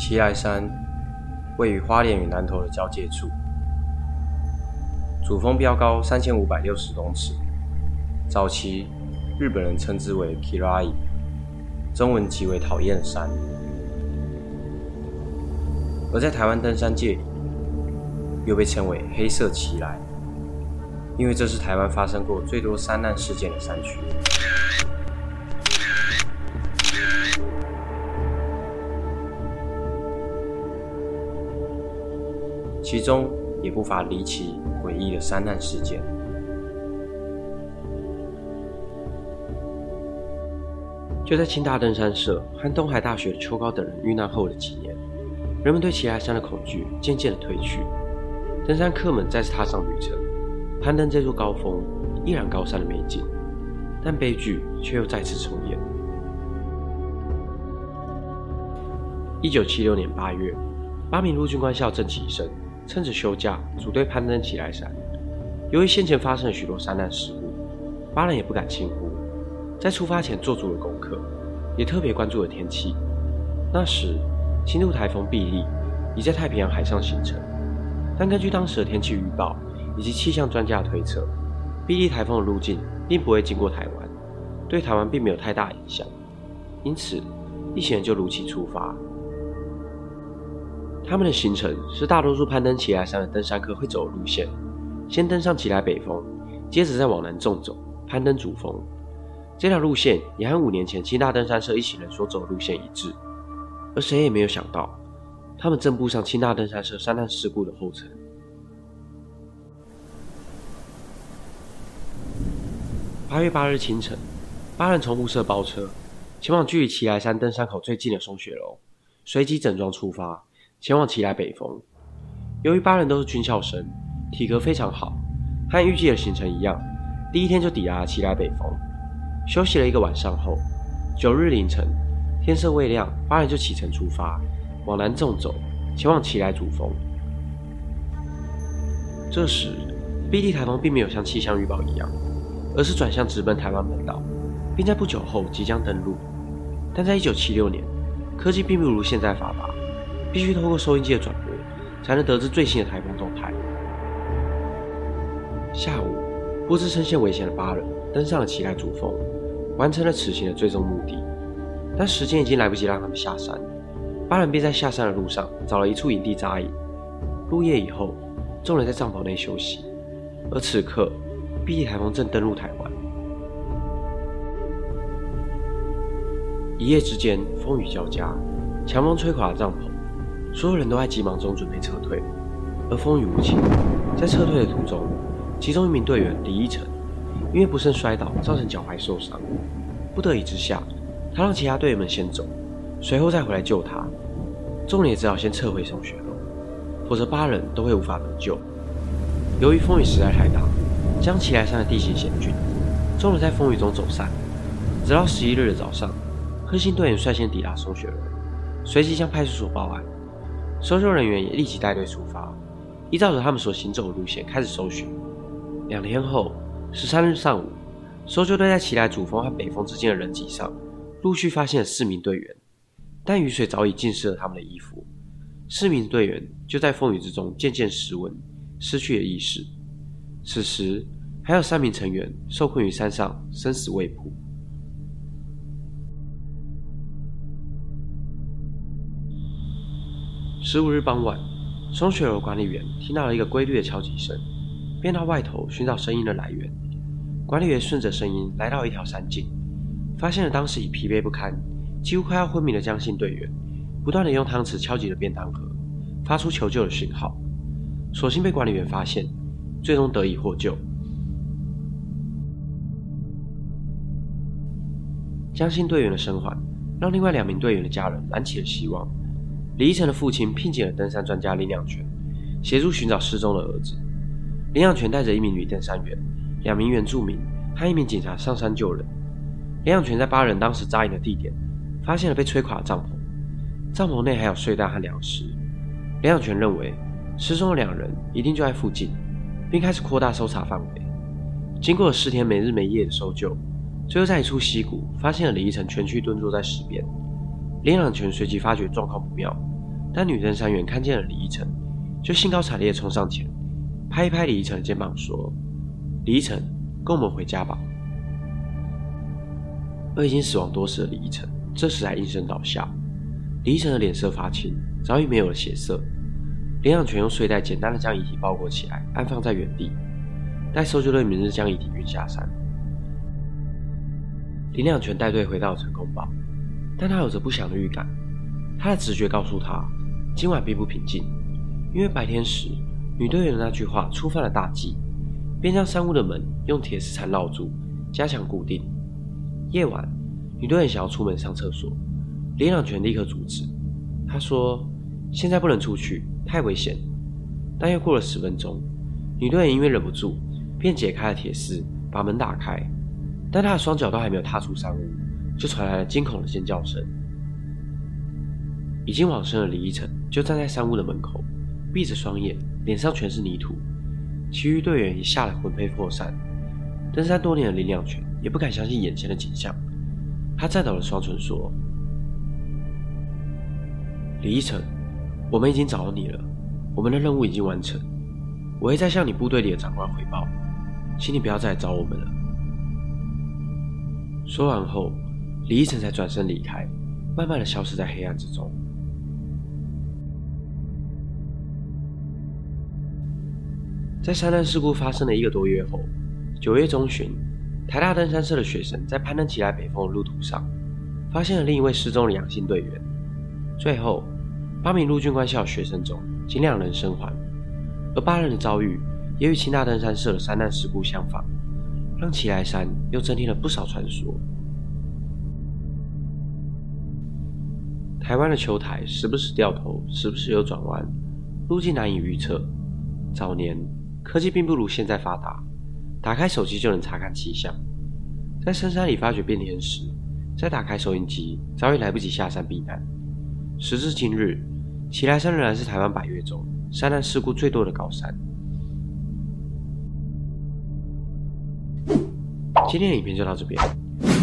奇来山位于花莲与南投的交界处，主峰标高三千五百六十公尺，早期日本人称之为 Kirai，中文即为讨厌山。而在台湾登山界里，又被称为黑色奇来，因为这是台湾发生过最多山难事件的山区。其中也不乏离奇诡异的山难事件。就在清大登山社和东海大学的邱高等人遇难后的几年，人们对奇来山的恐惧渐渐的退去，登山客们再次踏上旅程，攀登这座高峰，依然高山的美景，但悲剧却又再次重演。一九七六年八月，八名陆军官校郑启生。趁着休假，组队攀登奇来山。由于先前发生了许多山难事故，八人也不敢轻忽，在出发前做足了功课，也特别关注了天气。那时，轻度台风碧丽已在太平洋海上形成，但根据当时的天气预报以及气象专家的推测，碧丽台风的路径并不会经过台湾，对台湾并没有太大影响。因此，一行人就如期出发。他们的行程是大多数攀登奇来山的登山客会走的路线：先登上奇来北峰，接着再往南纵走，攀登主峰。这条路线也和五年前清大登山社一行人所走的路线一致。而谁也没有想到，他们正步上清大登山社山难事故的后尘。八月八日清晨，八人从雾社包车，前往距离奇来山登山口最近的松雪楼，随即整装出发。前往奇来北峰。由于八人都是军校生，体格非常好，和预计的行程一样，第一天就抵达了奇来北峰。休息了一个晚上后，九日凌晨，天色未亮，八人就启程出发，往南纵走，前往奇来主峰。这时，B 地台风并没有像气象预报一样，而是转向直奔台湾本岛，并在不久后即将登陆。但在一九七六年，科技并不如现在发达。必须通过收音机的转播，才能得知最新的台风动态。下午，不知身陷危险的八人登上了奇来主峰，完成了此行的最终目的。但时间已经来不及让他们下山，八人便在下山的路上找了一处营地扎营。入夜以后，众人在帐篷内休息。而此刻碧地台风正登陆台湾，一夜之间风雨交加，强风吹垮了帐篷。所有人都在急忙中准备撤退，而风雨无情。在撤退的途中，其中一名队员李依晨因为不慎摔倒，造成脚踝受伤。不得已之下，他让其他队员们先走，随后再回来救他。众人也只好先撤回松雪楼，否则八人都会无法得救。由于风雨实在太大，将奇来山的地形险峻，众人在风雨中走散。直到十一日的早上，核心队员率先抵达松雪楼，随即向派出所报案。搜救人员也立即带队出发，依照着他们所行走的路线开始搜寻。两天后，十三日上午，搜救队在奇来主峰和北峰之间的人脊上，陆续发现了四名队员，但雨水早已浸湿了他们的衣服。四名队员就在风雨之中渐渐失温，失去了意识。此时，还有三名成员受困于山上，生死未卜。十五日傍晚，松雪楼管理员听到了一个规律的敲击声，便到外头寻找声音的来源。管理员顺着声音来到一条山径，发现了当时已疲惫不堪、几乎快要昏迷的江姓队员，不断的用汤匙敲击着便当盒，发出求救的讯号。所幸被管理员发现，最终得以获救。江姓队员的生还，让另外两名队员的家人燃起了希望。李依晨的父亲聘请了登山专家林养全，协助寻找失踪的儿子。林养全带着一名女登山员、两名原住民和一名警察上山救人。林养全在八人当时扎营的地点，发现了被吹垮的帐篷，帐篷内还有睡袋和粮食。林养全认为失踪的两人一定就在附近，并开始扩大搜查范围。经过了十天没日没夜的搜救，最后在一处溪谷发现了李依晨蜷曲蹲坐在石边。林养全随即发觉状况不妙。当女登山员看见了李依晨，就兴高采烈冲上前，拍一拍李依晨的肩膀，说：“李依晨，跟我们回家吧。”而已经死亡多时的李依晨，这时才应声倒下。李依晨的脸色发青，早已没有了血色。林养全用睡袋简单的将遗体包裹起来，安放在原地，待搜救队明日将遗体运下山。林养全带队回到成功堡，但他有着不祥的预感。他的直觉告诉他，今晚并不平静，因为白天时女队员的那句话触犯了大忌，便将山屋的门用铁丝缠绕住，加强固定。夜晚，女队员想要出门上厕所，林朗全立刻阻止。他说：“现在不能出去，太危险。”但又过了十分钟，女队员因为忍不住，便解开了铁丝，把门打开。但她的双脚都还没有踏出山屋，就传来了惊恐的尖叫声。已经往生的李依晨就站在山屋的门口，闭着双眼，脸上全是泥土。其余队员也吓得魂飞魄散。登山多年的林良全也不敢相信眼前的景象，他颤抖了双唇说：“李依晨，我们已经找到你了，我们的任务已经完成，我会再向你部队里的长官汇报，请你不要再来找我们了。”说完后，李依晨才转身离开，慢慢的消失在黑暗之中。在山难事故发生的一个多月后，九月中旬，台大登山社的学生在攀登起来北峰的路途上，发现了另一位失踪的阳性队员。最后，八名陆军官校学生中，仅两人生还，而八人的遭遇也与清大登山社的山难事故相仿。让奇来山又增添了不少传说。台湾的球台时不时掉头，时不时有转弯，路径难以预测。早年科技并不如现在发达，打开手机就能查看气象。在深山里发觉变天时，再打开收音机，早已来不及下山避难。时至今日，奇来山仍然是台湾百岳中山难事故最多的高山。今天的影片就到这边，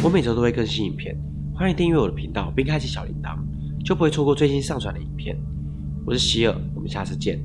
我每周都会更新影片，欢迎订阅我的频道并开启小铃铛，就不会错过最新上传的影片。我是希尔，我们下次见。